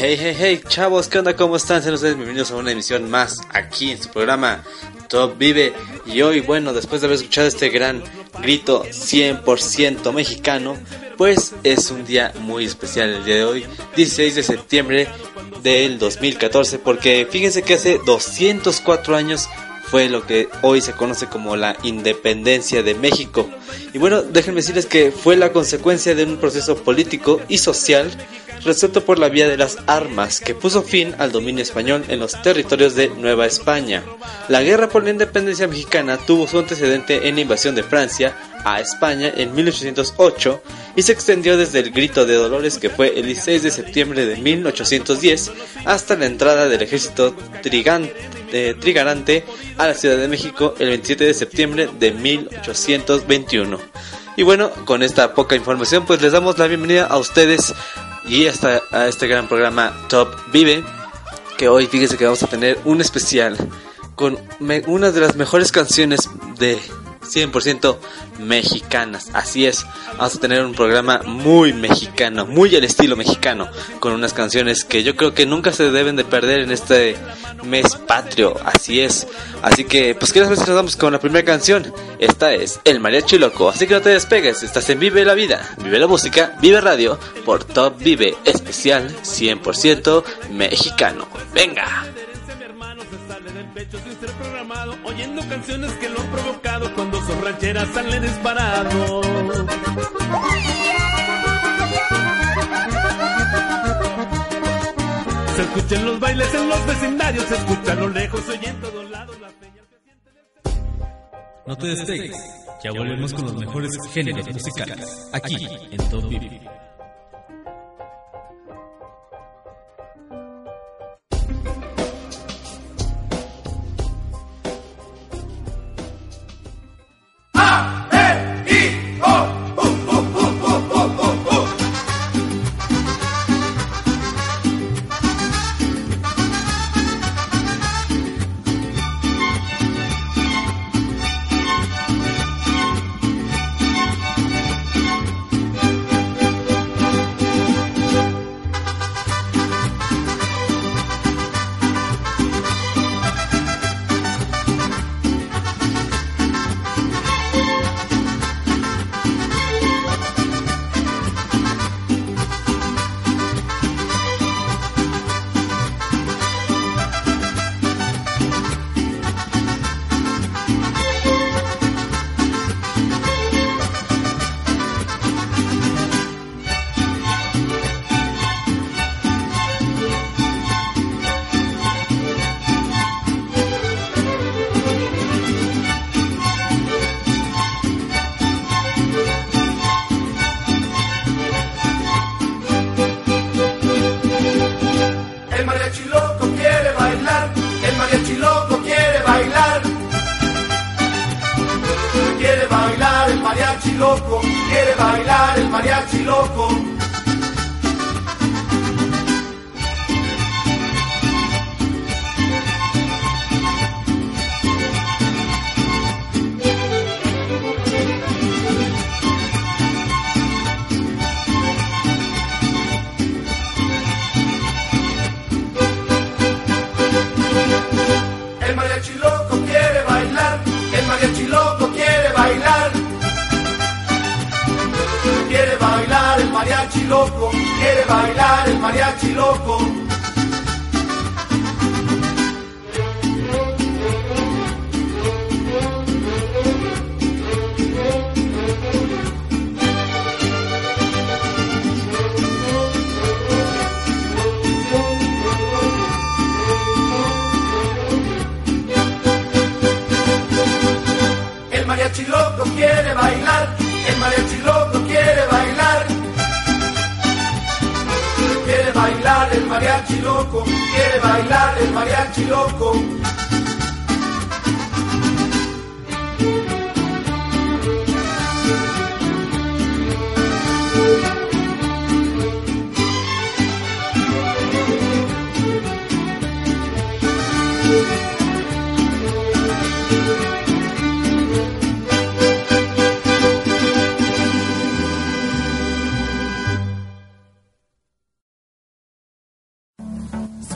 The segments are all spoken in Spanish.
Hey, hey, hey, chavos, ¿qué onda? ¿Cómo están? Sean ustedes bienvenidos a una emisión más aquí en su programa Top Vive. Y hoy, bueno, después de haber escuchado este gran grito 100% mexicano, pues es un día muy especial el día de hoy, 16 de septiembre del 2014, porque fíjense que hace 204 años fue lo que hoy se conoce como la independencia de México. Y bueno, déjenme decirles que fue la consecuencia de un proceso político y social resuelto por la vía de las armas que puso fin al dominio español en los territorios de Nueva España. La guerra por la independencia mexicana tuvo su antecedente en la invasión de Francia a España en 1808 y se extendió desde el Grito de Dolores que fue el 16 de septiembre de 1810 hasta la entrada del ejército de trigarante a la Ciudad de México el 27 de septiembre de 1821. Y bueno, con esta poca información pues les damos la bienvenida a ustedes y hasta a este gran programa Top Vive, que hoy fíjese que vamos a tener un especial con una de las mejores canciones de 100% mexicanas. Así es, vamos a tener un programa muy mexicano, muy al estilo mexicano, con unas canciones que yo creo que nunca se deben de perder en este mes patrio. Así es. Así que, pues, ¿qué les vamos con la primera canción? Esta es El Mariachi Loco. Así que no te despegues, estás en Vive la Vida, Vive la Música, Vive Radio, por Top Vive, especial 100% mexicano. ¡Venga! Oyendo canciones que lo han provocado cuando son rancheras salen disparado. Se escuchan los bailes en los vecindarios, se escuchan a lo lejos, oye en todos lados la señal que siente del... No te despegues, ya volvemos con los mejores géneros musicales, aquí en Top Vivi. Loco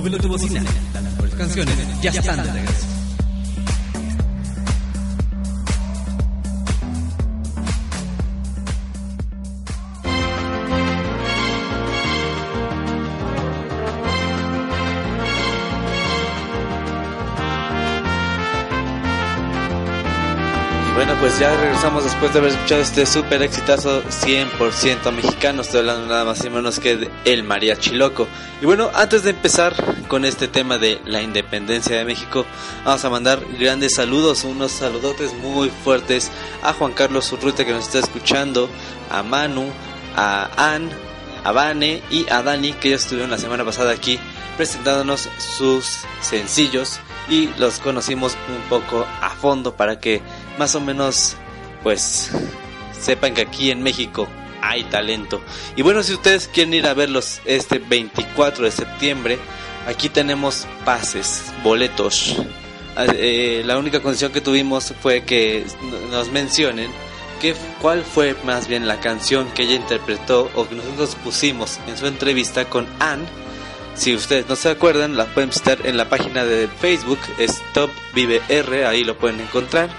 Súbelo a tu bocina. Las mejores canciones ya están de regreso. Ya regresamos después de haber escuchado este súper exitazo 100% mexicano. Estoy hablando nada más y menos que de El Mariachi Loco. Y bueno, antes de empezar con este tema de la independencia de México, vamos a mandar grandes saludos, unos saludotes muy fuertes a Juan Carlos Urrutia que nos está escuchando, a Manu, a Ann, a Vane y a Dani que ya estuvieron la semana pasada aquí presentándonos sus sencillos y los conocimos un poco a fondo para que más o menos pues sepan que aquí en México hay talento. Y bueno, si ustedes quieren ir a verlos este 24 de septiembre, aquí tenemos pases, boletos. Ah, eh, la única condición que tuvimos fue que nos mencionen cuál fue más bien la canción que ella interpretó o que nosotros pusimos en su entrevista con Anne. Si ustedes no se acuerdan, la pueden visitar en la página de Facebook, Stop Vive R, ahí lo pueden encontrar.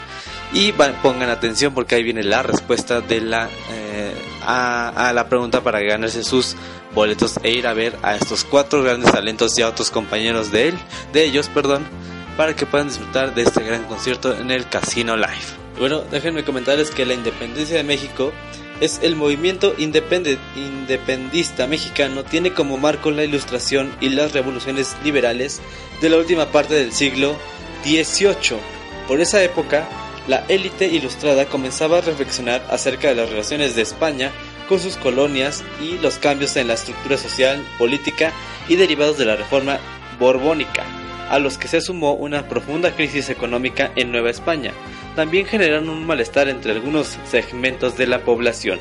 Y pongan atención porque ahí viene la respuesta de la, eh, a, a la pregunta para ganarse sus boletos e ir a ver a estos cuatro grandes talentos y a otros compañeros de él, de ellos, perdón, para que puedan disfrutar de este gran concierto en el Casino Live. Bueno, déjenme comentarles que la independencia de México es el movimiento independista mexicano, tiene como marco la ilustración y las revoluciones liberales de la última parte del siglo XVIII. Por esa época, la élite ilustrada comenzaba a reflexionar acerca de las relaciones de España con sus colonias y los cambios en la estructura social, política y derivados de la reforma borbónica, a los que se sumó una profunda crisis económica en Nueva España. También generaron un malestar entre algunos segmentos de la población.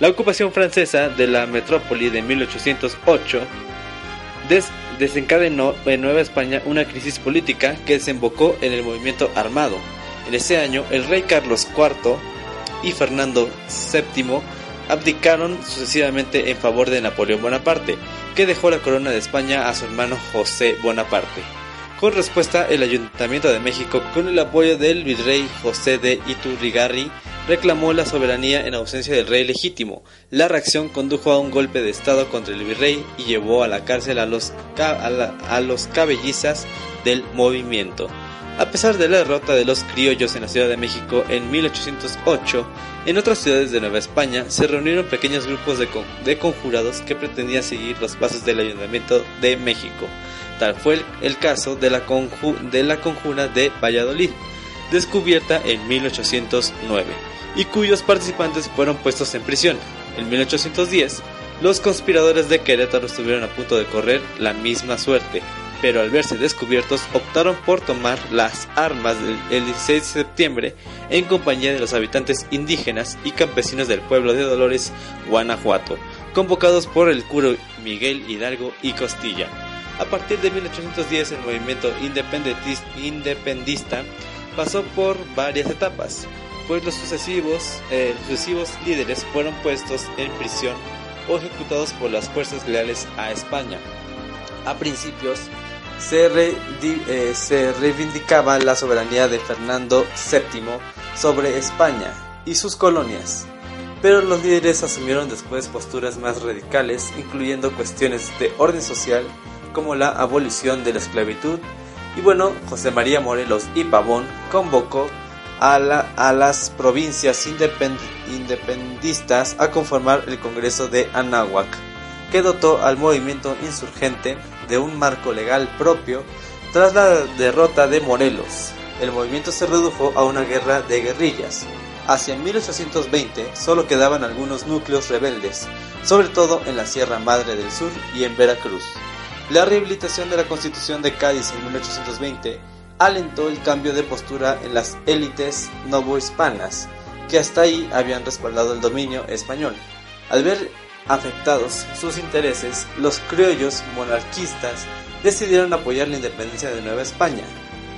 La ocupación francesa de la metrópoli de 1808 des- desencadenó en Nueva España una crisis política que desembocó en el movimiento armado. En ese año, el rey Carlos IV y Fernando VII abdicaron sucesivamente en favor de Napoleón Bonaparte, que dejó la corona de España a su hermano José Bonaparte. Con respuesta, el Ayuntamiento de México, con el apoyo del virrey José de Iturrigarri, reclamó la soberanía en ausencia del rey legítimo. La reacción condujo a un golpe de estado contra el virrey y llevó a la cárcel a los, a a los cabellizas del movimiento. A pesar de la derrota de los criollos en la Ciudad de México en 1808, en otras ciudades de Nueva España se reunieron pequeños grupos de, con- de conjurados que pretendían seguir los pasos del Ayuntamiento de México. Tal fue el, el caso de la, conju- de la conjura de Valladolid, descubierta en 1809, y cuyos participantes fueron puestos en prisión. En 1810, los conspiradores de Querétaro estuvieron a punto de correr la misma suerte, pero al verse descubiertos optaron por tomar las armas el 16 de septiembre en compañía de los habitantes indígenas y campesinos del pueblo de Dolores, Guanajuato, convocados por el curo Miguel Hidalgo y Costilla. A partir de 1810 el movimiento independista pasó por varias etapas, pues los sucesivos, eh, sucesivos líderes fueron puestos en prisión o ejecutados por las fuerzas leales a España. A principios eh, se reivindicaba la soberanía de Fernando VII sobre España y sus colonias, pero los líderes asumieron después posturas más radicales, incluyendo cuestiones de orden social como la abolición de la esclavitud. Y bueno, José María Morelos y Pavón convocó a las provincias independ- independistas a conformar el Congreso de Anáhuac, que dotó al movimiento insurgente de un marco legal propio tras la derrota de Morelos. El movimiento se redujo a una guerra de guerrillas. Hacia 1820 solo quedaban algunos núcleos rebeldes, sobre todo en la Sierra Madre del Sur y en Veracruz. La rehabilitación de la Constitución de Cádiz en 1820 alentó el cambio de postura en las élites novohispanas, que hasta ahí habían respaldado el dominio español. Al ver afectados sus intereses, los criollos monarquistas decidieron apoyar la independencia de Nueva España,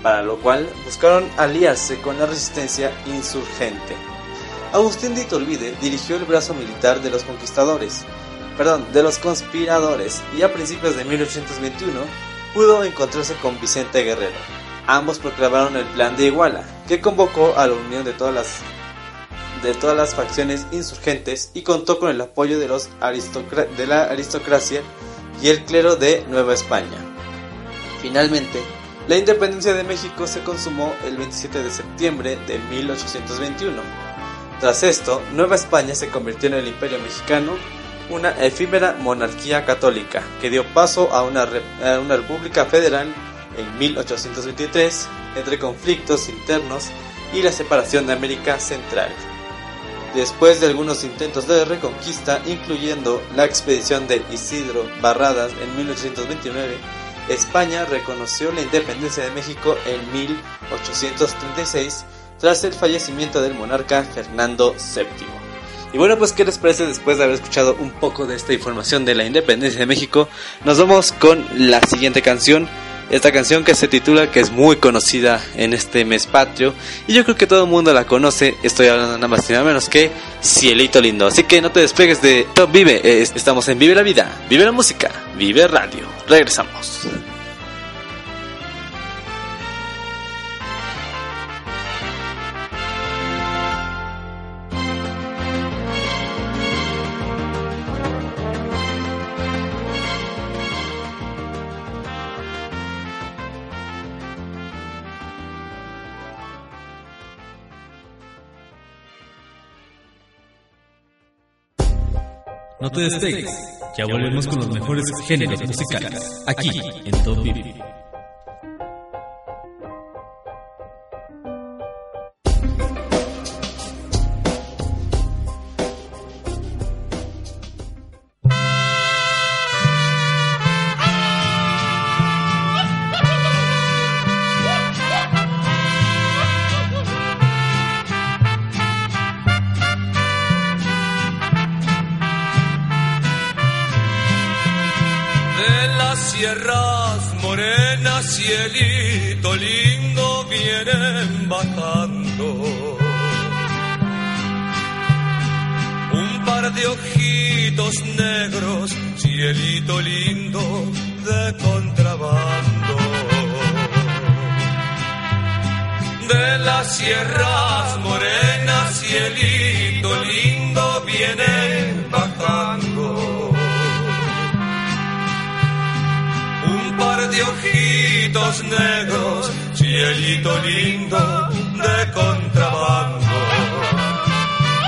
para lo cual buscaron aliarse con la resistencia insurgente. Agustín de Iturbide dirigió el brazo militar de los conquistadores, perdón, de los conspiradores, y a principios de 1821 pudo encontrarse con Vicente Guerrero. Ambos proclamaron el Plan de Iguala, que convocó a la unión de todas las de todas las facciones insurgentes y contó con el apoyo de, los de la aristocracia y el clero de Nueva España. Finalmente, la independencia de México se consumó el 27 de septiembre de 1821. Tras esto, Nueva España se convirtió en el Imperio Mexicano, una efímera monarquía católica que dio paso a una, a una república federal en 1823 entre conflictos internos y la separación de América Central. Después de algunos intentos de reconquista, incluyendo la expedición de Isidro Barradas en 1829, España reconoció la independencia de México en 1836 tras el fallecimiento del monarca Fernando VII. Y bueno, pues ¿qué les parece después de haber escuchado un poco de esta información de la independencia de México? Nos vamos con la siguiente canción esta canción que se titula, que es muy conocida en este mes patrio, y yo creo que todo el mundo la conoce, estoy hablando nada más y nada menos que Cielito Lindo. Así que no te despegues de Top Vive, estamos en Vive la Vida, Vive la Música, Vive Radio. Regresamos. Despegues, ya volvemos con los mejores géneros musicales, aquí en Top Vivi. Sierras morenas, cielito lindo, vienen bajando. Un par de ojitos negros, cielito lindo, de contrabando. De las sierras morenas, cielito lindo, de ojitos negros, cielito lindo de contrabando.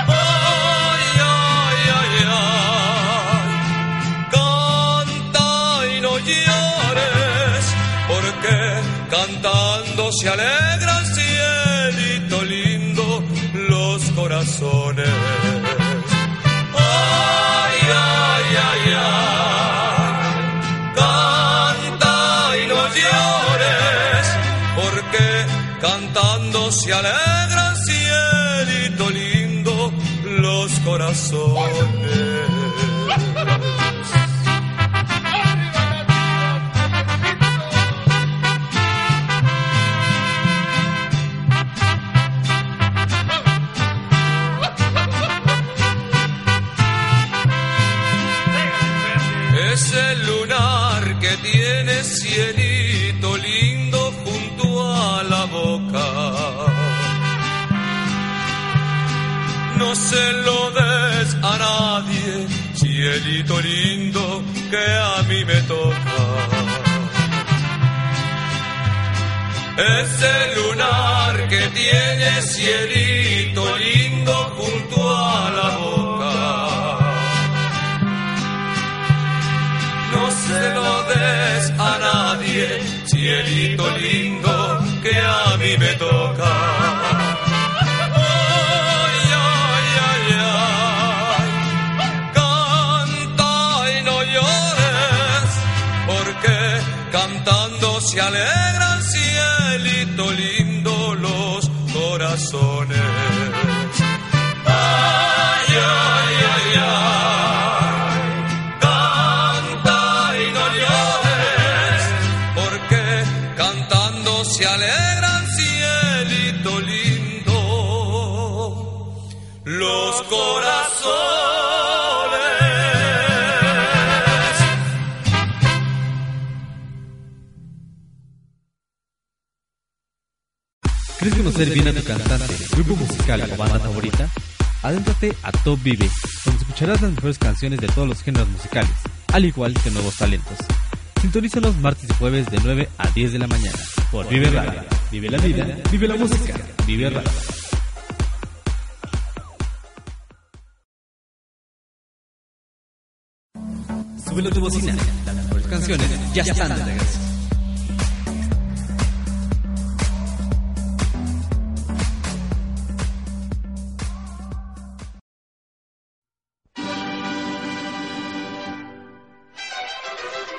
Ay, ay, ay, ay, canta y no llores, porque cantando se alegran, cantando que a mí me toca. Ese lunar que tiene cielito lindo junto a la boca. No se lo des a nadie, cielito lindo que a mí me toca. Se alegran, cielito lindo, los corazones. Conocer bien a tu cantante, grupo musical o banda favorita? Adéntrate a Top Vive, donde escucharás las mejores canciones de todos los géneros musicales, al igual que nuevos talentos. Sintonízanos martes y jueves de 9 a 10 de la mañana por Vive Radio. Vive la vida, vive la música, vive radio. Súbelo tu bocina, las mejores canciones ya están de regreso.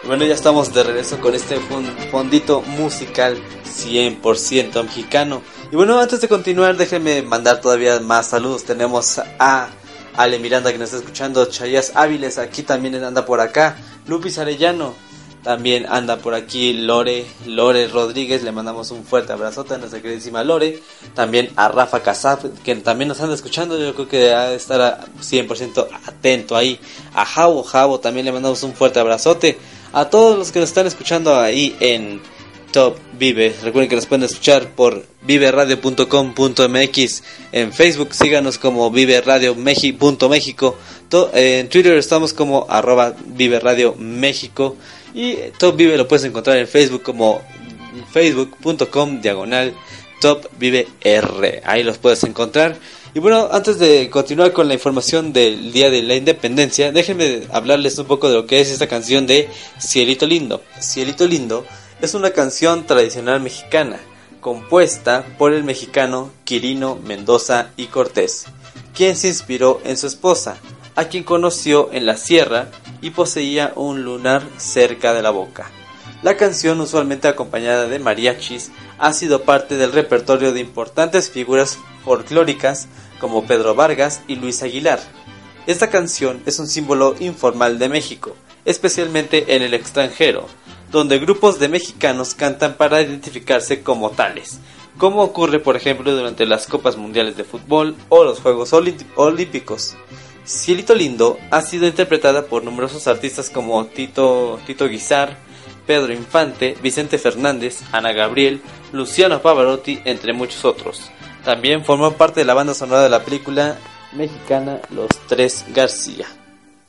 Bueno, ya estamos de regreso con este fon- fondito musical 100% mexicano. Y bueno, antes de continuar, déjenme mandar todavía más saludos. Tenemos a Ale Miranda que nos está escuchando, Chayas Áviles, aquí también anda por acá, Lupis Arellano, también anda por aquí. Lore, Lore Rodríguez, le mandamos un fuerte abrazote a nuestra queridísima Lore, también a Rafa Casab, que también nos anda escuchando, yo creo que ha de estar a 100% atento ahí, a Javo, Javo, también le mandamos un fuerte abrazote, a todos los que nos están escuchando ahí en Top Vive. Recuerden que nos pueden escuchar por viveradio.com.mx. En Facebook síganos como viveradio.mexico. En Twitter estamos como arroba viveradio México. Y Top Vive lo puedes encontrar en Facebook como facebook.com diagonal Top Vive R. Ahí los puedes encontrar. Y bueno, antes de continuar con la información del Día de la Independencia, déjenme hablarles un poco de lo que es esta canción de Cielito Lindo. Cielito Lindo es una canción tradicional mexicana, compuesta por el mexicano Quirino Mendoza y Cortés, quien se inspiró en su esposa, a quien conoció en la sierra y poseía un lunar cerca de la boca. La canción, usualmente acompañada de mariachis, ha sido parte del repertorio de importantes figuras folclóricas como Pedro Vargas y Luis Aguilar. Esta canción es un símbolo informal de México, especialmente en el extranjero, donde grupos de mexicanos cantan para identificarse como tales, como ocurre por ejemplo durante las Copas Mundiales de Fútbol o los Juegos Olí- Olímpicos. Cielito Lindo ha sido interpretada por numerosos artistas como Tito, Tito Guizar, Pedro Infante, Vicente Fernández, Ana Gabriel, Luciano Pavarotti, entre muchos otros. También formó parte de la banda sonora de la película mexicana Los Tres García.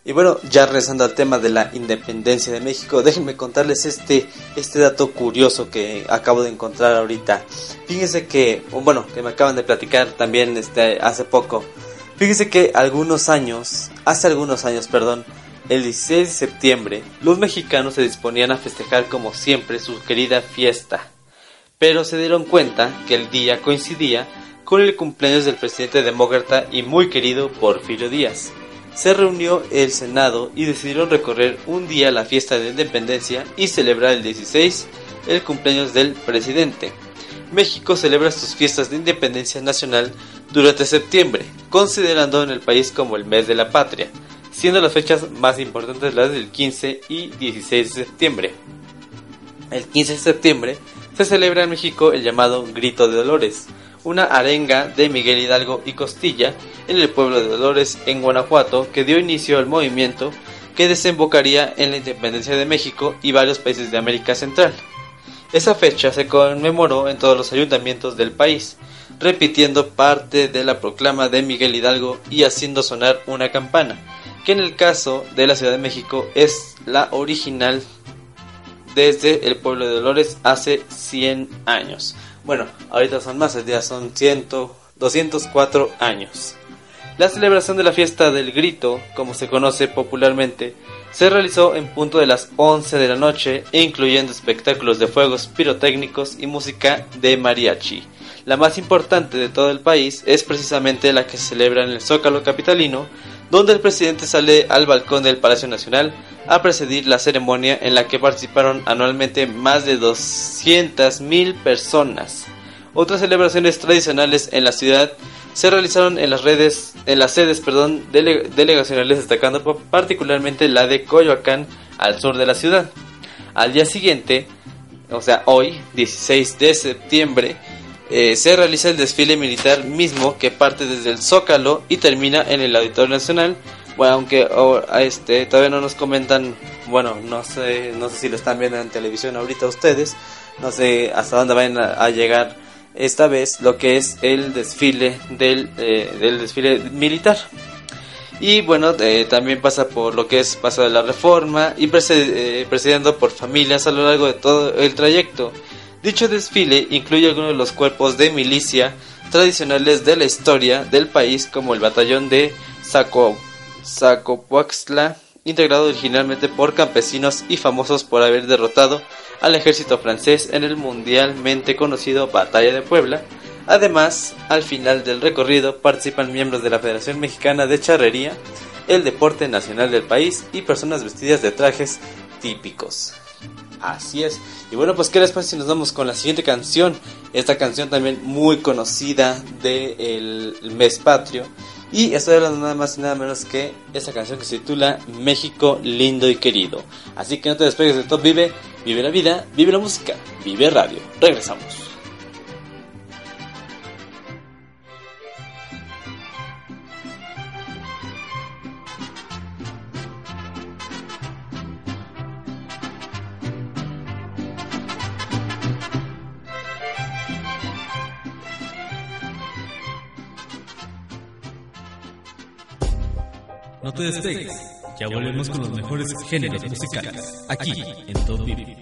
Y bueno, ya regresando al tema de la independencia de México, déjenme contarles este, este dato curioso que acabo de encontrar ahorita. Fíjense que, bueno, que me acaban de platicar también este, hace poco. Fíjense que algunos años, hace algunos años, perdón, el 16 de septiembre, los mexicanos se disponían a festejar como siempre su querida fiesta. Pero se dieron cuenta que el día coincidía con el cumpleaños del presidente demócrata y muy querido Porfirio Díaz. Se reunió el Senado y decidieron recorrer un día la fiesta de independencia y celebrar el 16 el cumpleaños del presidente. México celebra sus fiestas de independencia nacional durante septiembre, considerando en el país como el mes de la patria, siendo las fechas más importantes las del 15 y 16 de septiembre. El 15 de septiembre se celebra en México el llamado Grito de Dolores, una arenga de Miguel Hidalgo y Costilla en el pueblo de Dolores, en Guanajuato, que dio inicio al movimiento que desembocaría en la independencia de México y varios países de América Central. Esa fecha se conmemoró en todos los ayuntamientos del país, repitiendo parte de la proclama de Miguel Hidalgo y haciendo sonar una campana, que en el caso de la Ciudad de México es la original desde el pueblo de Dolores hace 100 años. Bueno, ahorita son más, ya son 100, 204 años. La celebración de la fiesta del grito, como se conoce popularmente, se realizó en punto de las 11 de la noche, incluyendo espectáculos de fuegos pirotécnicos y música de mariachi. La más importante de todo el país es precisamente la que se celebra en el Zócalo Capitalino, donde el presidente sale al balcón del Palacio Nacional a presidir la ceremonia en la que participaron anualmente más de 200.000 personas. Otras celebraciones tradicionales en la ciudad se realizaron en las redes, en las sedes, perdón, dele- delegacionales, destacando particularmente la de Coyoacán al sur de la ciudad. Al día siguiente, o sea, hoy, 16 de septiembre, eh, se realiza el desfile militar mismo que parte desde el Zócalo y termina en el Auditorio Nacional. Bueno, aunque este todavía no nos comentan, bueno, no sé, no sé si lo están viendo en televisión ahorita ustedes, no sé hasta dónde vayan a, llegar esta vez lo que es el desfile del, eh, del desfile militar. Y bueno, eh, también pasa por lo que es Paso de la Reforma y presidiendo por familias a lo largo de todo el trayecto. Dicho desfile incluye algunos de los cuerpos de milicia tradicionales de la historia del país como el batallón de Zaco, Zacopuaxtla, integrado originalmente por campesinos y famosos por haber derrotado al ejército francés en el mundialmente conocido Batalla de Puebla. Además, al final del recorrido participan miembros de la Federación Mexicana de Charrería, el deporte nacional del país y personas vestidas de trajes típicos. Así es. Y bueno, pues qué les parece si nos vamos con la siguiente canción. Esta canción también muy conocida del mes patrio. Y estoy hablando nada más y nada menos que esta canción que se titula México lindo y querido. Así que no te despegues de Top Vive, vive la vida, vive la música, vive radio. Regresamos. No te despegues, ya volvemos con los mejores géneros musicales, aquí en Top Vive.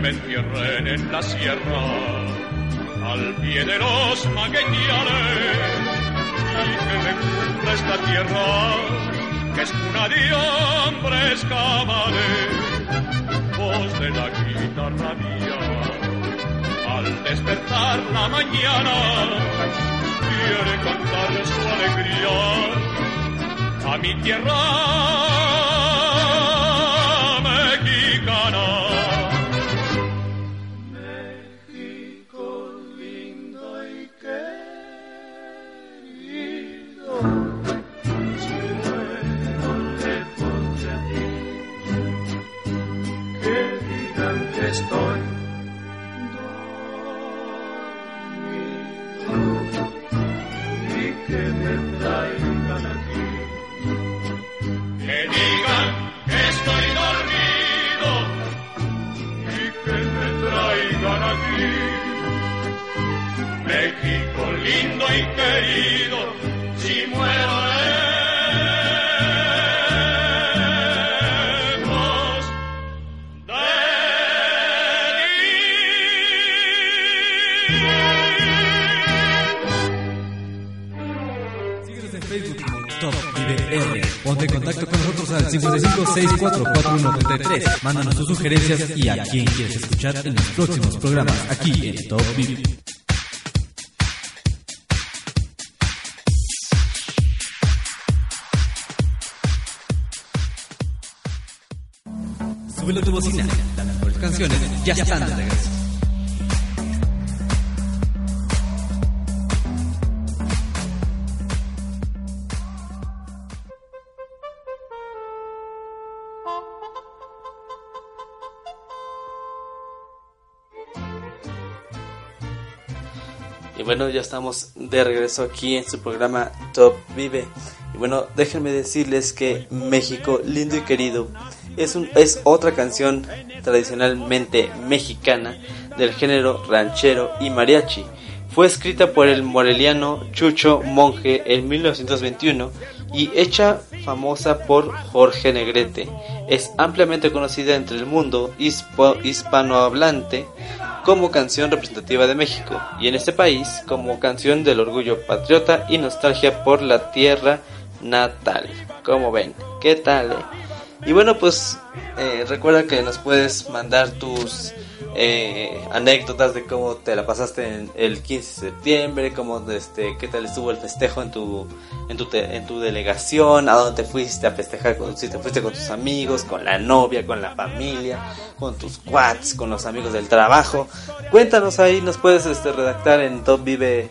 Me entierren en la sierra, al pie de los magueñales, y que me cubra esta tierra, que es cuna de hombres cabales, voz de la guitarra mía, al despertar la mañana, quiere cantar su alegría a mi tierra 55644133. Mándanos tus sugerencias y a quién quieres escuchar en los próximos programas aquí en Top Vive. Súbelo a tu bocina. Las mejores canciones ya están de regreso. Bueno, ya estamos de regreso aquí en su programa Top Vive. Y bueno, déjenme decirles que México lindo y querido es, un, es otra canción tradicionalmente mexicana del género ranchero y mariachi. Fue escrita por el moreliano Chucho Monje en 1921 y hecha famosa por Jorge Negrete. Es ampliamente conocida entre el mundo hispanohablante como canción representativa de México y en este país como canción del orgullo patriota y nostalgia por la tierra natal. Como ven, ¿qué tal? eh? Y bueno, pues eh, recuerda que nos puedes mandar tus eh, anécdotas de cómo te la pasaste en el 15 de septiembre, cómo este, qué tal estuvo el festejo en tu en tu, te- en tu delegación, a dónde te fuiste a festejar, con, si te fuiste con tus amigos, con la novia, con la familia, con tus quads, con los amigos del trabajo. Cuéntanos ahí, nos puedes este, redactar en Top Vive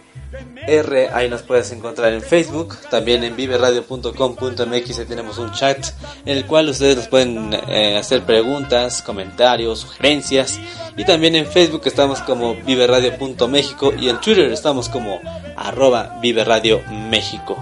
R, ahí nos puedes encontrar en Facebook, también en viveradio.com.mx tenemos un chat en el cual ustedes nos pueden eh, hacer preguntas, comentarios, sugerencias y también en Facebook estamos como viveradio.méxico y en Twitter estamos como arroba viveradio México.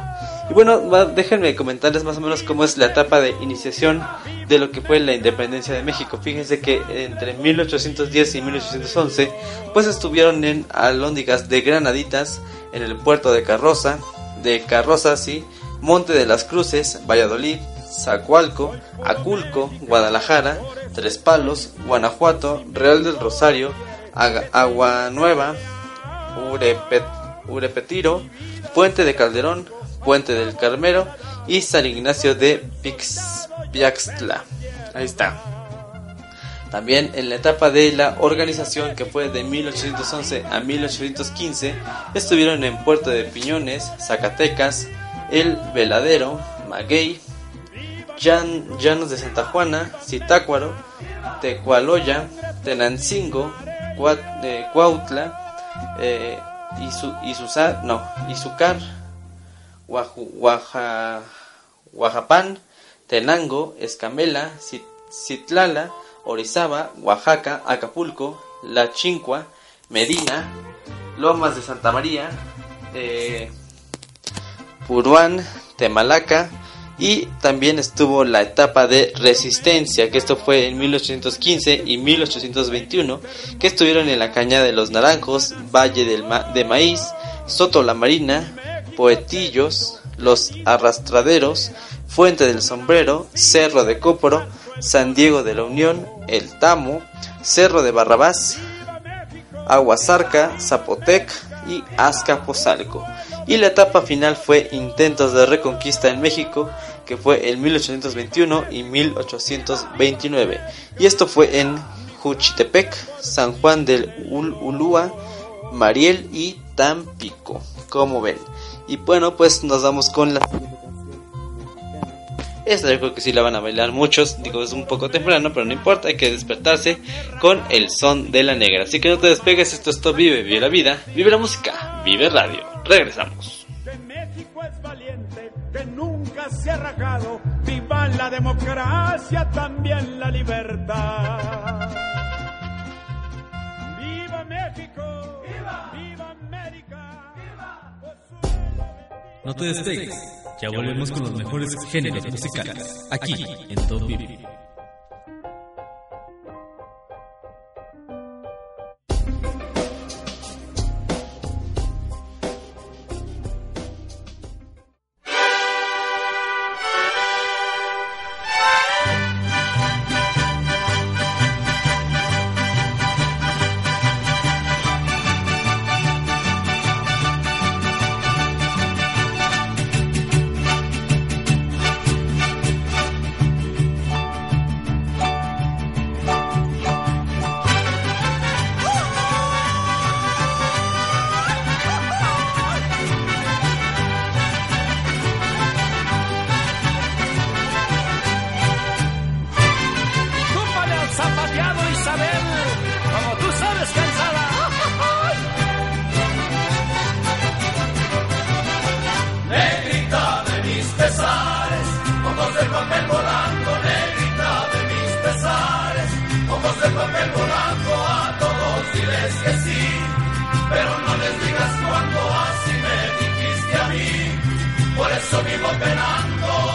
Y bueno, déjenme comentarles más o menos cómo es la etapa de iniciación de lo que fue la independencia de México. Fíjense que entre 1810 y 1811, pues estuvieron en alóndigas de granaditas en el puerto de Carroza, de Carroza, sí, Monte de las Cruces, Valladolid, Zacualco, Aculco, Guadalajara, Tres Palos, Guanajuato, Real del Rosario, Aga- Agua Nueva, Urepet, Urepetiro, Puente de Calderón, Puente del Carmelo y San Ignacio de Pix, Piaxtla. Ahí está. También en la etapa de la organización que fue de 1811 a 1815 estuvieron en Puerto de Piñones, Zacatecas, El Veladero, Maguey, Llan- Llanos de Santa Juana, Zitácuaro, Tecualoya, Tenancingo, Cua- eh, Cuautla, eh, no, Izucar, Guaju- Guaja, Guajapán, Tenango, Escamela, Cit- Citlala, Orizaba, Oaxaca, Acapulco, La Chincua, Medina, Lomas de Santa María, eh, Puruán, Temalaca y también estuvo la etapa de resistencia, que esto fue en 1815 y 1821, que estuvieron en la Cañada de los Naranjos, Valle del Ma- de Maíz, Soto la Marina, Poetillos, Los Arrastraderos, Fuente del Sombrero, Cerro de Cóporo, San Diego de la Unión, El Tamo, Cerro de Barrabás, Aguasarca, Zapotec y Azcapotzalco. Y la etapa final fue intentos de reconquista en México, que fue en 1821 y 1829. Y esto fue en Juchitepec, San Juan del Ul- Ulúa, Mariel y Tampico, como ven. Y bueno, pues nos vamos con la esta yo creo que sí la van a bailar muchos. Digo, es un poco temprano, pero no importa. Hay que despertarse con el son de la negra. Así que no te despegues. Esto es Top Vive. Vive la vida. Vive la música. Vive radio. Regresamos. De México es valiente, que nunca se ha rajado. Viva la democracia, también la libertad. ¡Viva México! ¡Viva! No te despegues, ya volvemos con los mejores géneros musicales, aquí en Top Vive. Por eso vivo penando.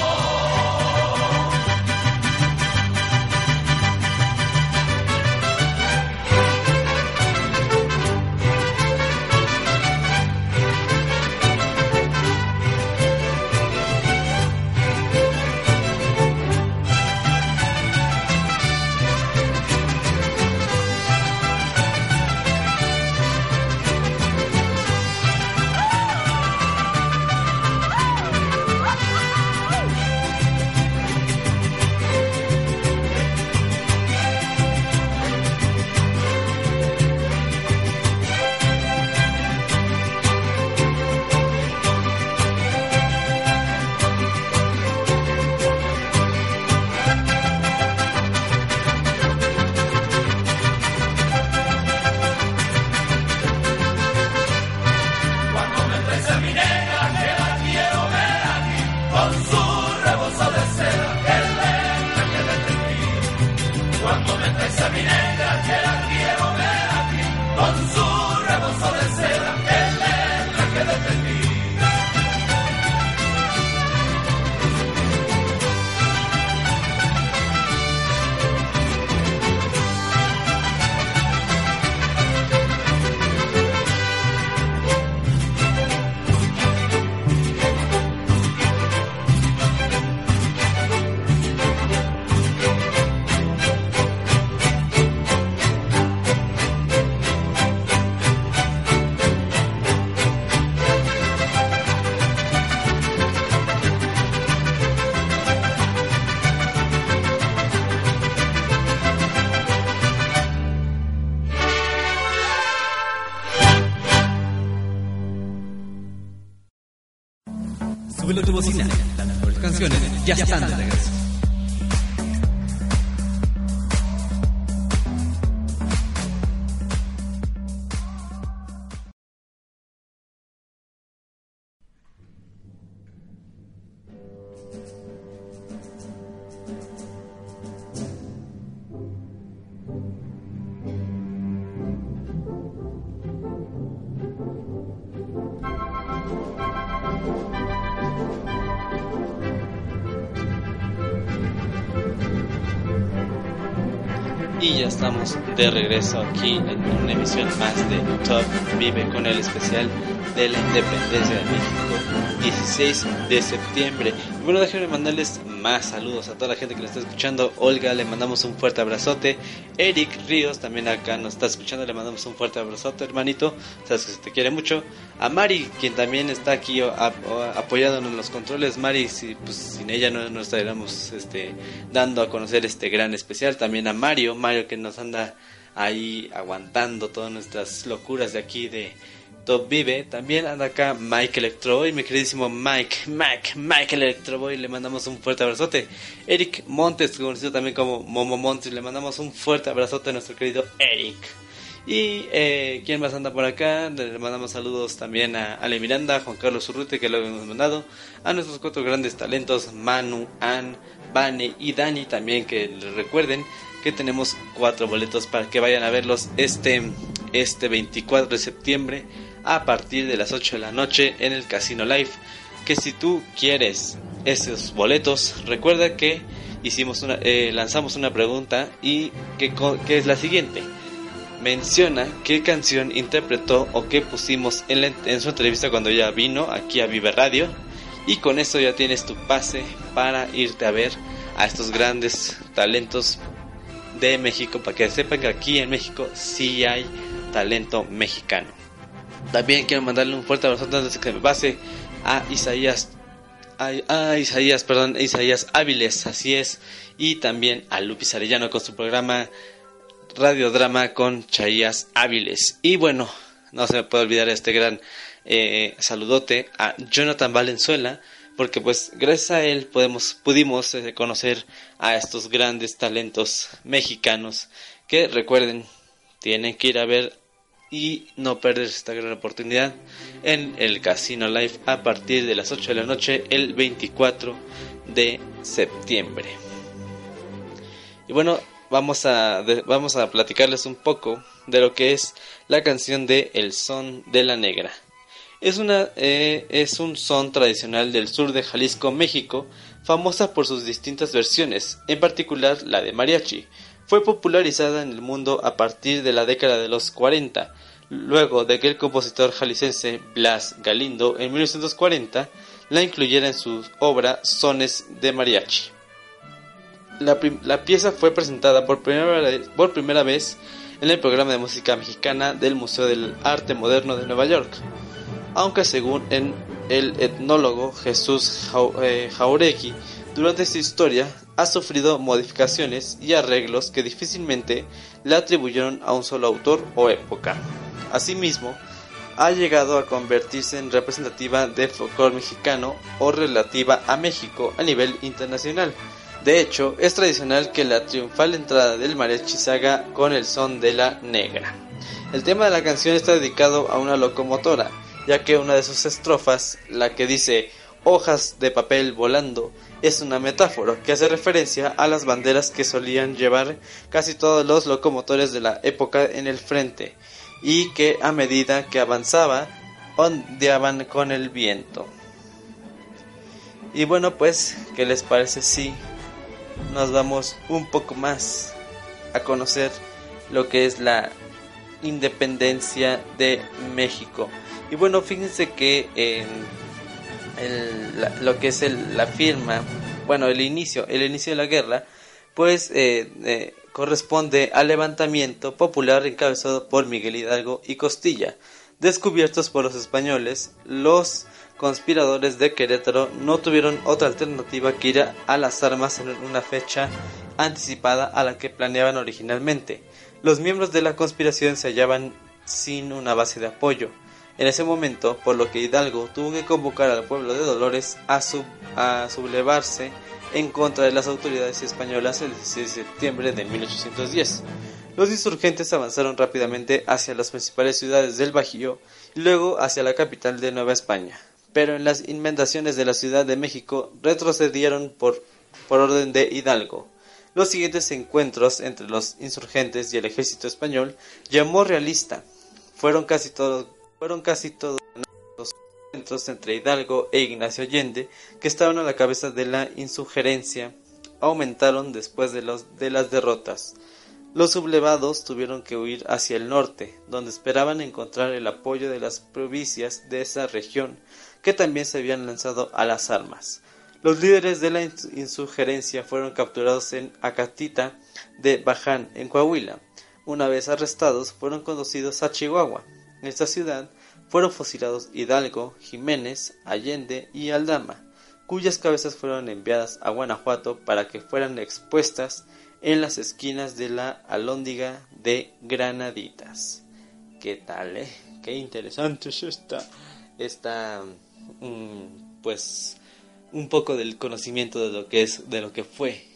Tu bocina, las mejores canciones ya están de regreso. De regreso aquí en una emisión más de Top Vive con el especial de la Independencia de México, 16 de septiembre. Bueno, déjenme mandarles más saludos a toda la gente que nos está escuchando. Olga, le mandamos un fuerte abrazote. Eric Ríos también acá nos está escuchando, le mandamos un fuerte abrazote, hermanito. Sabes que se te quiere mucho. A Mari, quien también está aquí apoyándonos en los controles. Mari, si, pues, sin ella no nos estaríamos este, dando a conocer este gran especial. También a Mario, Mario que nos anda ahí aguantando todas nuestras locuras de aquí de Top Vive. También anda acá Mike Electroboy, mi queridísimo Mike, Mike, Mike Electroboy, le mandamos un fuerte abrazote. Eric Montes, conocido también como Momo Montes, le mandamos un fuerte abrazote a nuestro querido Eric. Y eh, quién más anda por acá, le mandamos saludos también a Ale Miranda, Juan Carlos Urrute, que lo hemos mandado, a nuestros cuatro grandes talentos, Manu, Ann, Vane y Dani también, que recuerden que tenemos cuatro boletos para que vayan a verlos este, este 24 de septiembre a partir de las 8 de la noche en el Casino Live. que si tú quieres esos boletos, recuerda que hicimos una, eh, lanzamos una pregunta y que, que es la siguiente. Menciona qué canción interpretó o qué pusimos en, la- su entrevista cuando ella vino aquí a Vive Radio. Y con eso ya tienes tu pase para irte a ver a estos grandes talentos de México para que sepan que aquí en México sí hay talento mexicano. También quiero mandarle un fuerte abrazo antes de que me pase a Isaías a, Isaías, perdón, Isaías Áviles, así es, y también a Lupis Arellano con su programa Radiodrama con Chaías Áviles. Y bueno, no se me puede olvidar este gran eh, saludote a Jonathan Valenzuela, porque pues gracias a él podemos, pudimos eh, conocer a estos grandes talentos mexicanos que recuerden, tienen que ir a ver y no perder esta gran oportunidad en el Casino Live a partir de las 8 de la noche el 24 de septiembre. Y bueno, vamos a, vamos a platicarles un poco de lo que es la canción de El Son de la Negra. Es, una, eh, es un son tradicional del sur de Jalisco, México, famosa por sus distintas versiones, en particular la de mariachi. Fue popularizada en el mundo a partir de la década de los 40, luego de que el compositor jalicense Blas Galindo en 1940 la incluyera en su obra Sones de Mariachi. La, pieza fue presentada por primera, vez, por primera vez en el programa de música mexicana del Museo del Arte Moderno de Nueva York, aunque según en el etnólogo Jesús eh, Jauregui, durante su historia ha sufrido modificaciones y arreglos que difícilmente le atribuyeron a un solo autor o época. Asimismo, ha llegado a convertirse en representativa de folclore mexicano o relativa a México a nivel internacional. De hecho, es tradicional que la triunfal entrada del mariachi haga con el son de la negra. El tema de la canción está dedicado a una locomotora, ya que una de sus estrofas, la que dice hojas de papel volando, es una metáfora que hace referencia a las banderas que solían llevar casi todos los locomotores de la época en el frente y que a medida que avanzaba ondeaban con el viento. Y bueno, pues, ¿qué les parece si nos vamos un poco más a conocer lo que es la independencia de México? Y bueno, fíjense que en el- la- lo que es el- la firma, bueno, el inicio, el inicio de la guerra, pues eh, eh, corresponde al levantamiento popular encabezado por Miguel Hidalgo y Costilla. Descubiertos por los españoles, los conspiradores de Querétaro no tuvieron otra alternativa que ir a, a las armas en una fecha anticipada a la que planeaban originalmente. Los miembros de la conspiración se hallaban sin una base de apoyo. En ese momento, por lo que Hidalgo tuvo que convocar al pueblo de Dolores a, sub- a sublevarse en contra de las autoridades españolas el 16 de septiembre de 1810. Los insurgentes avanzaron rápidamente hacia las principales ciudades del Bajío y luego hacia la capital de Nueva España, pero en las inmediaciones de la Ciudad de México retrocedieron por, por orden de Hidalgo. Los siguientes encuentros entre los insurgentes y el ejército español llamó realista. Fueron casi todos, fueron casi todos los encuentros entre Hidalgo e Ignacio Allende, que estaban a la cabeza de la insurgencia, aumentaron después de, los, de las derrotas. Los sublevados tuvieron que huir hacia el norte, donde esperaban encontrar el apoyo de las provincias de esa región, que también se habían lanzado a las armas. Los líderes de la ins- insurgerencia fueron capturados en Acatita de Baján, en Coahuila. Una vez arrestados, fueron conducidos a Chihuahua. En esta ciudad fueron fusilados Hidalgo, Jiménez, Allende y Aldama, cuyas cabezas fueron enviadas a Guanajuato para que fueran expuestas en las esquinas de la alhóndiga de Granaditas. ¿Qué tal, eh? Qué interesante es esta, esta, mm, pues, un poco del conocimiento de lo que es, de lo que fue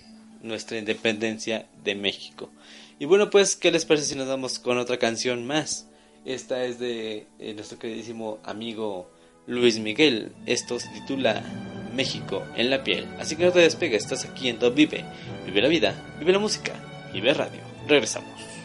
nuestra independencia de México. Y bueno, pues, ¿qué les parece si nos vamos con otra canción más? Esta es de eh, nuestro queridísimo amigo Luis Miguel. Esto se titula México en la piel. Así que no te despegues, estás aquí en Top Vive. Vive la vida, vive la música, vive radio. Regresamos.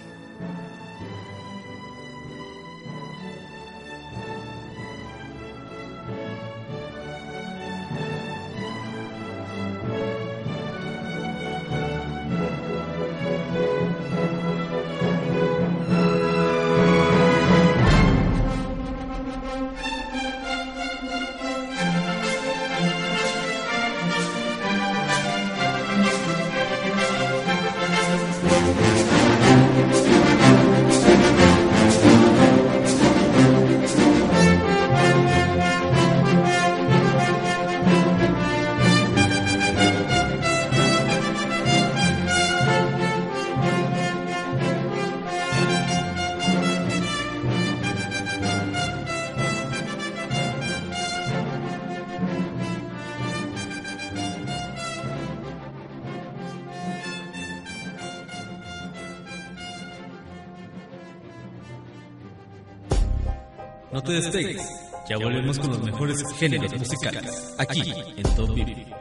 Ya volvemos con los mejores géneros musicales. Aquí en Top Vive.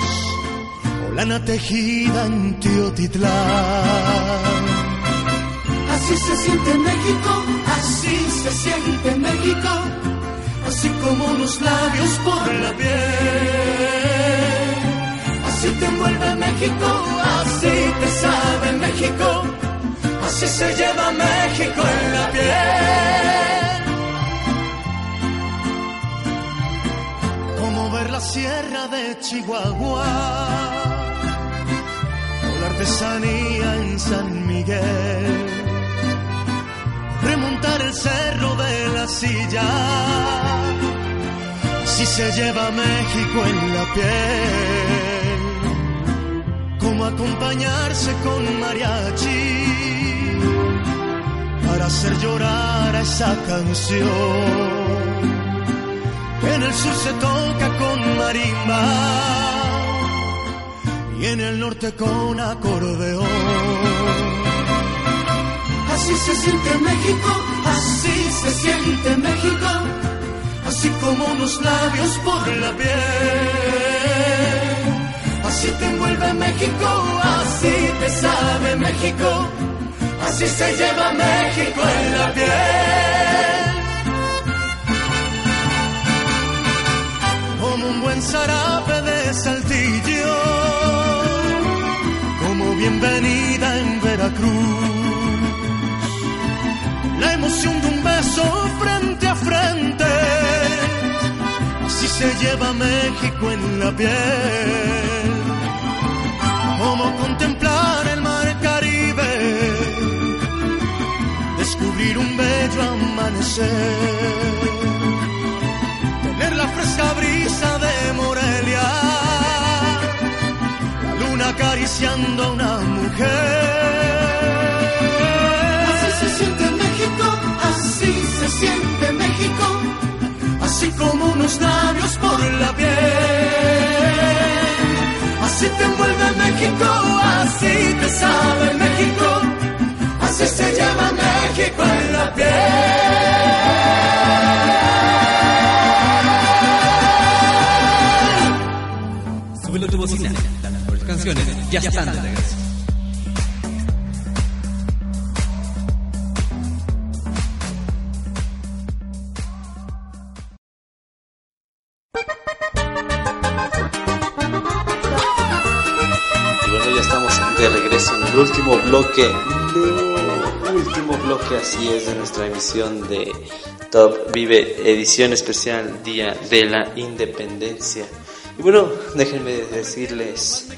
lana tejida en Teotitlán. Así se siente México, así se siente México, así como los labios por la piel. Así te envuelve México, así te sabe México, así se lleva México en la piel. Como ver la sierra de Chihuahua artesanía en San Miguel. Remontar el cerro de la silla, si se lleva México en la piel. Como acompañarse con mariachi para hacer llorar a esa canción en el sur se toca con marimba y en el norte con acordeón. Así se siente México, así se siente México, así como unos labios por la piel. Así te envuelve México, así te sabe México, así se lleva México en la piel. como un buen zarape de saltillo, bienvenida en Veracruz. La emoción de un beso frente a frente, así se lleva México en la piel. Como contemplar el mar Caribe, descubrir un bello amanecer tener la fresca brisa de Morelia, la luna acariciando una Así se siente México, así se siente México, así como unos labios por la piel. Así te envuelve México, así te sabe México, así se llama México en la piel. Súbelo tu bocina. Las canciones ya están. Último bloque. Último bloque, así es, de nuestra emisión de Top Vive, edición especial Día de la Independencia. Y bueno, déjenme decirles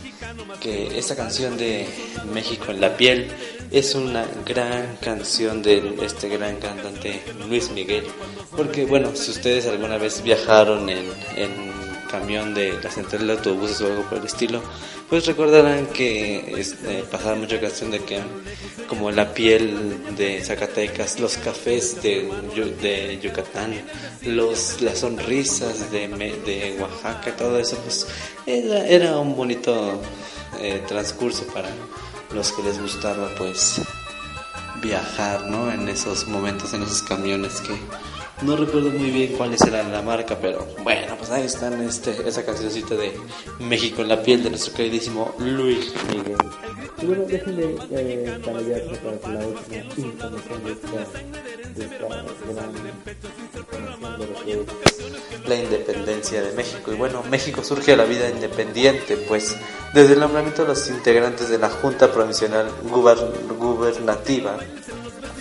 que esta canción de México en la piel es una gran canción de este gran cantante Luis Miguel. Porque bueno, si ustedes alguna vez viajaron en, en camión de la central de autobuses o algo por el estilo, pues recordarán que este, pasaba mucha canción de que como la piel de Zacatecas, los cafés de, de Yucatán, los, las sonrisas de, de Oaxaca, todo eso, pues era, era un bonito eh, transcurso para los que les gustaba pues viajar, ¿no? En esos momentos, en esos camiones que No recuerdo muy bien cuál era la marca, pero bueno, pues ahí están este, esa cancioncita de México en la piel de nuestro queridísimo Luis Miguel. Y bueno, déjenme eh, para la última información de esta, de esta gran información de lo que es la independencia de México. Y bueno, México surge a la vida independiente, pues desde el nombramiento de los integrantes de la Junta Provisional Guber- Gubernativa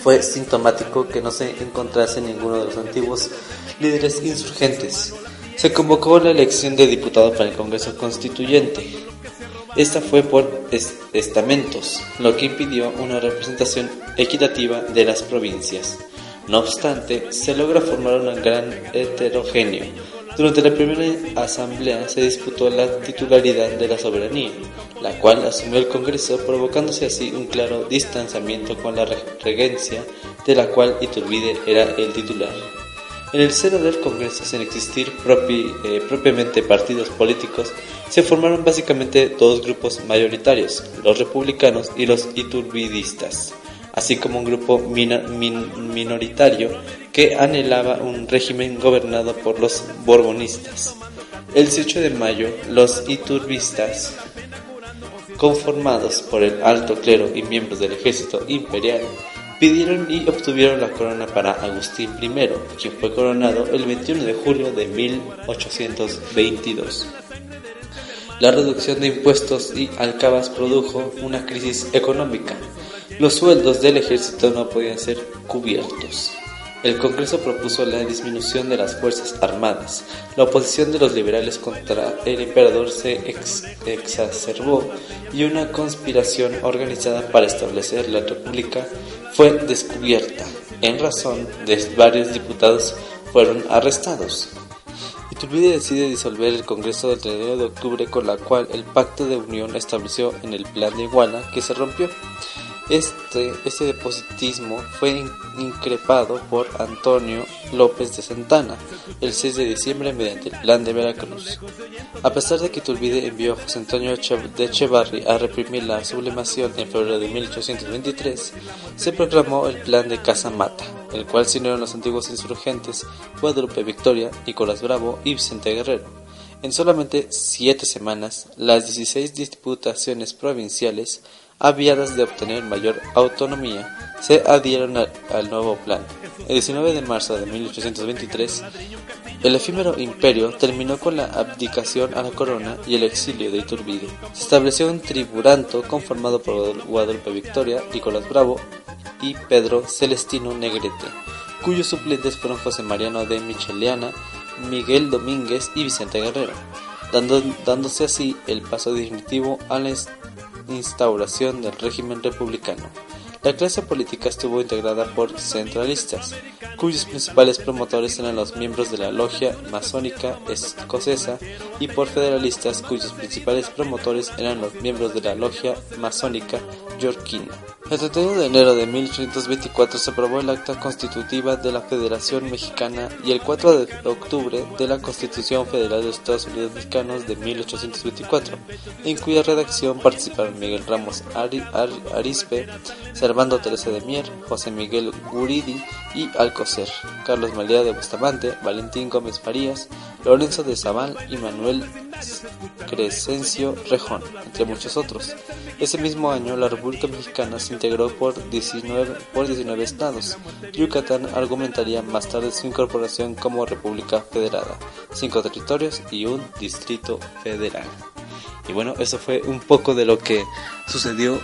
fue sintomático que no se encontrase ninguno de los antiguos líderes insurgentes. Se convocó la elección de diputados para el Congreso Constituyente. Esta fue por es- estamentos, lo que impidió una representación equitativa de las provincias. No obstante, se logra formar un gran heterogéneo. Durante la primera asamblea se disputó la titularidad de la soberanía, la cual asumió el Congreso, provocándose así un claro distanciamiento con la re- regencia, de la cual Iturbide era el titular. En el seno del Congreso, sin existir propi- eh, propiamente partidos políticos, se formaron básicamente dos grupos mayoritarios, los republicanos y los iturbidistas, así como un grupo minoritario que anhelaba un régimen gobernado por los borbonistas. El 18 de mayo, los iturbistas conformados por el alto clero y miembros del ejército imperial, pidieron y obtuvieron la corona para Agustín I, quien fue coronado el 21 de julio de 1822. La reducción de impuestos y alcabas produjo una crisis económica. Los sueldos del ejército no podían ser cubiertos. El Congreso propuso la disminución de las fuerzas armadas. La oposición de los liberales contra el emperador se ex- exacerbó y una conspiración organizada para establecer la república fue descubierta. En razón de varios diputados fueron arrestados. Iturbide decide disolver el Congreso del 31 de octubre con la cual el pacto de unión estableció en el plan de Iguala que se rompió. Este, este depositismo fue in- increpado por Antonio López de Santana el 6 de diciembre mediante el plan de Veracruz. A pesar de que Iturbide envió a José Antonio de Echevarri a reprimir la sublimación en febrero de 1823, se proclamó el plan de Casamata, el cual se unieron los antiguos insurgentes Guadalupe Victoria, Nicolás Bravo y Vicente Guerrero. En solamente siete semanas, las 16 diputaciones provinciales, aviadas de obtener mayor autonomía, se adhieron al, nuevo plan. El 19 de marzo de 1823, el efímero imperio terminó con la abdicación a la corona y el exilio de Iturbide. Se estableció un triburanto conformado por Guadalupe Victoria, Nicolás Bravo y Pedro Celestino Negrete, cuyos suplentes fueron José Mariano de Micheliana, Miguel Domínguez y Vicente Guerrero, dando- dándose así el paso definitivo a la instauración del régimen republicano. La clase política estuvo integrada por centralistas, cuyos principales promotores eran los miembros de la logia masónica escocesa, y por federalistas, cuyos principales promotores eran los miembros de la logia masónica yorkina. El 31 de enero de 1824 se aprobó el acta constitutiva de la Federación Mexicana y el 4 de octubre de la Constitución Federal de Estados Unidos Mexicanos de 1824, en cuya redacción participaron Miguel Ramos Ari- Ar- Servando Teresa de Mier, José Miguel Guridi y Alcocer, Carlos María de Bustamante, Valentín Gómez Farías, Lorenzo de Zaval y Manuel Crescencio Rejón, entre muchos otros. Ese mismo año, la República Mexicana se integró por 19, por 19 estados. Yucatán argumentaría más tarde su incorporación como República Federada, cinco territorios y un distrito federal. Y bueno, eso fue un poco de lo que sucedió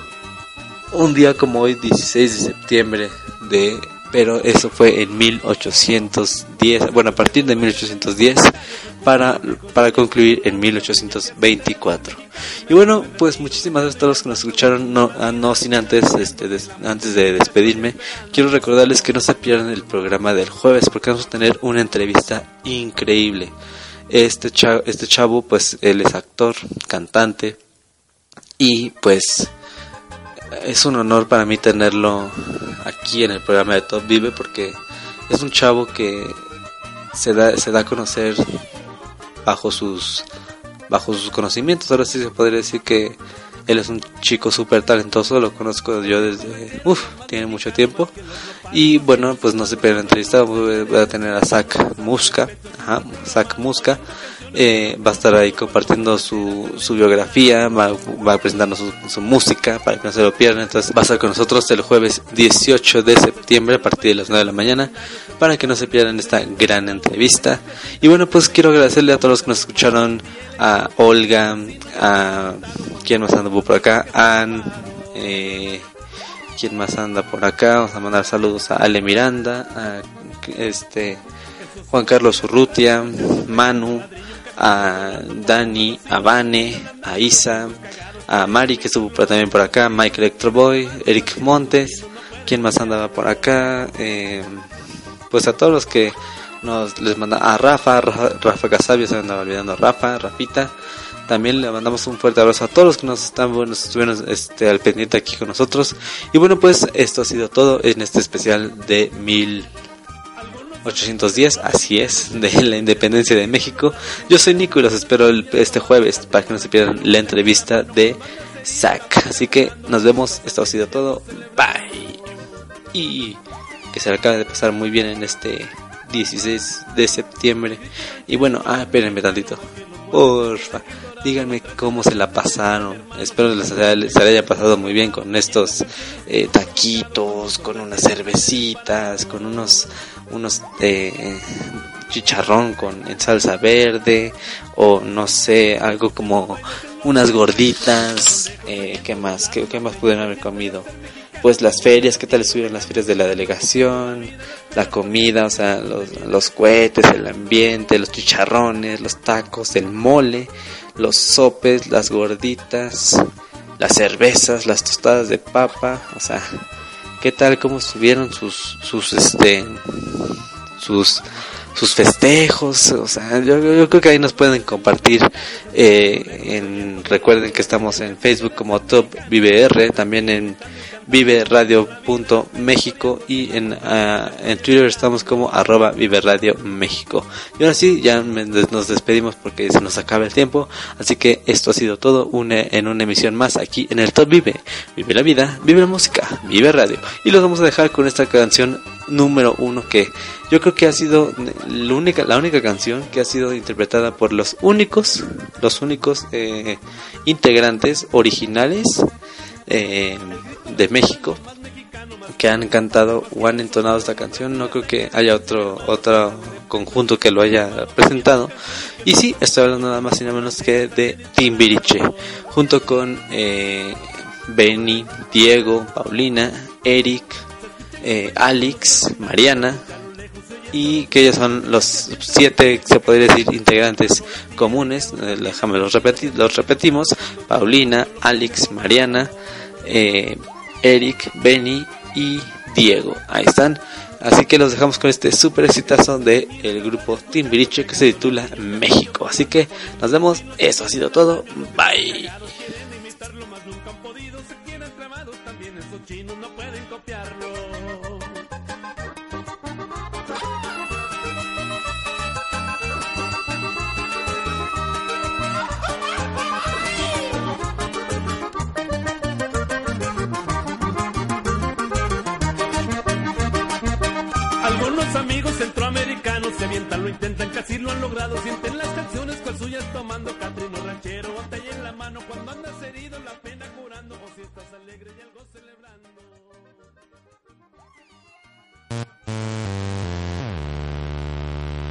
un día como hoy, 16 de septiembre de... Pero eso fue en 1810, bueno, a partir de 1810 para, para concluir en 1824. Y bueno, pues muchísimas gracias a todos los que nos escucharon, no, ah, no sin antes, este, antes de despedirme, quiero recordarles que no se pierdan el programa del jueves porque vamos a tener una entrevista increíble. Este chavo, este chavo pues él es actor, cantante y pues es un honor para mí tenerlo aquí en el programa de Top Vive porque es un chavo que se da, se da a conocer bajo sus bajo sus conocimientos. Ahora sí se podría decir que él es un chico súper talentoso, lo conozco yo desde, uff, tiene mucho tiempo. Y bueno, pues no se pierdan la entrevista, voy a tener a Zach Muska, ajá, Zach Muska. Eh, va a estar ahí compartiendo su, su biografía, va, va a presentarnos su, música para que no se lo pierdan. Entonces va a estar con nosotros el jueves 18 de septiembre a partir de las 9 de la mañana para que no se pierdan esta gran entrevista. Y bueno, pues quiero agradecerle a todos los que nos escucharon, a Olga, a quien más anda por acá, Ann, eh, quién más anda por acá, vamos a mandar saludos a Ale Miranda, a este Juan Carlos Urrutia, Manu, a Dani, a Vane, a Isa, a Mari que estuvo también por acá, Mike Electroboy, Eric Montes, quién más andaba por acá, Eh, pues a todos los que nos les manda a Rafa, Rafa, Rafa Casabio, se andaba olvidando Rafa, Rafita. También le mandamos un fuerte abrazo a todos los que nos están bueno, estuvieron este, al pendiente aquí con nosotros. Y bueno, pues esto ha sido todo en este especial de 1810, así es, de la independencia de México. Yo soy Nico y los espero el- este jueves para que no se pierdan la entrevista de Zack. Así que nos vemos, esto ha sido todo. Bye. Y que se le acabe de pasar muy bien en este 16 de septiembre. Y bueno, ah, espérenme tantito. Porfa, díganme cómo se la pasaron. Espero les haya, les haya pasado muy bien con estos eh, taquitos, con unas cervecitas, con unos, unos eh, chicharrón con en salsa verde o no sé, algo como unas gorditas. Eh, ¿Qué más? ¿Qué, qué más pudieron haber comido? pues las ferias, qué tal estuvieron las ferias de la delegación, la comida, o sea, los, los cohetes, el ambiente, los chicharrones, los tacos, el mole, los sopes, las gorditas, las cervezas, las tostadas de papa, o sea, qué tal, cómo estuvieron sus, sus, este, sus, sus festejos, o sea, yo, yo- creo que ahí nos pueden compartir. eh, en, recuerden que estamos en Facebook como Top Vive R, también en Vive Radio.méxico y en, ah, en Twitter estamos como arroba Vive Radio México. Y ahora sí, ya nos despedimos porque se nos acaba el tiempo, así que esto ha sido todo una, en una emisión más aquí en el Top Vive. Vive la vida, vive la música, vive radio. Y los vamos a dejar con esta canción número uno que yo creo que ha sido la única, la única canción que ha sido interpretada por los únicos, los únicos eh, integrantes originales eh, de México que han cantado o han entonado esta canción. No creo que haya otro otro conjunto que lo haya presentado. Y sí, estoy hablando nada más y nada menos que de Timbiriche, junto con eh, Benny, Diego, Paulina, Eric, eh, Alex, Mariana, y que ellos son los siete, se podría decir, integrantes comunes, eh, déjame los repetir, los repetimos, Paulina, Alex, Mariana, eh, Eric, Benny y Diego, ahí están, así que los dejamos con este super exitazo de el grupo Timbiriche que se titula México, así que nos vemos, eso ha sido todo, bye. Amigos centroamericanos se avientan, lo intentan, casi lo han logrado. Sienten las canciones cual suyas tomando catrino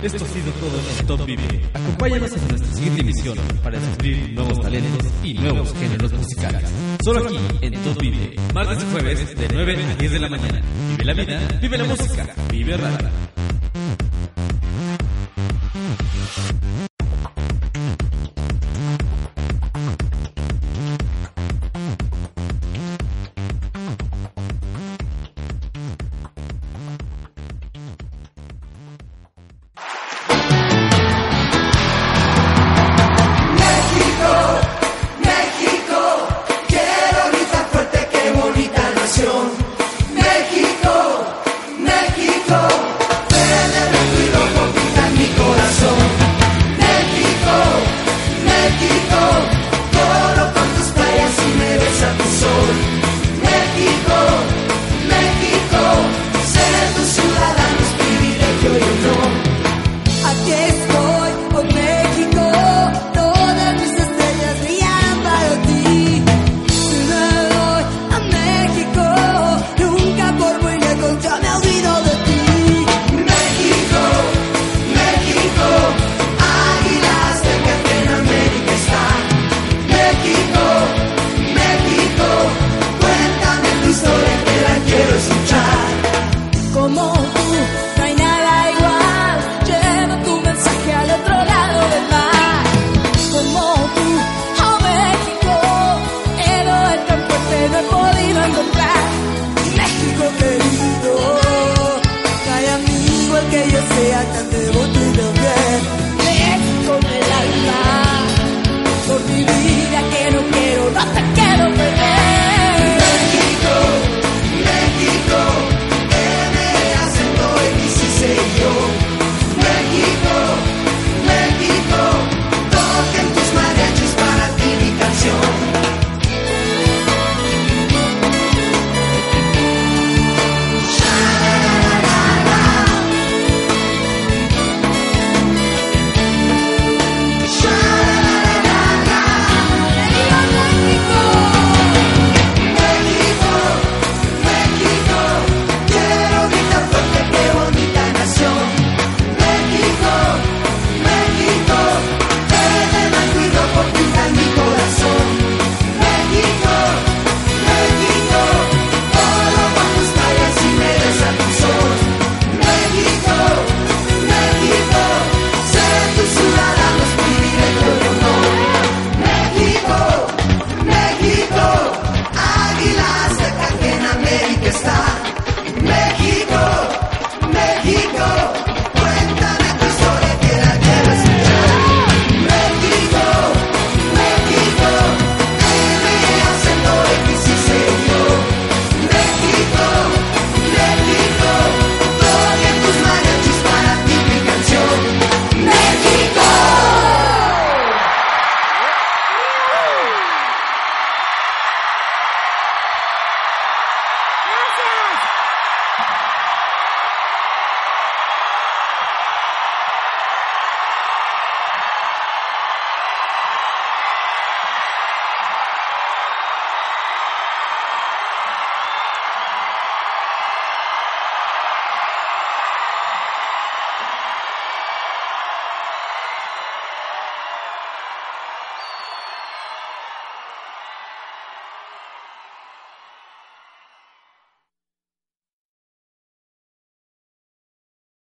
Esto ha sido todo en Top Vive. Acompáñanos en nuestra siguiente emisión para descubrir nuevos talentos y nuevos géneros musicales. Solo aquí en Top Vive, martes y jueves de 9 a 10 de la mañana. Vive la vida, vive la música, vive rara.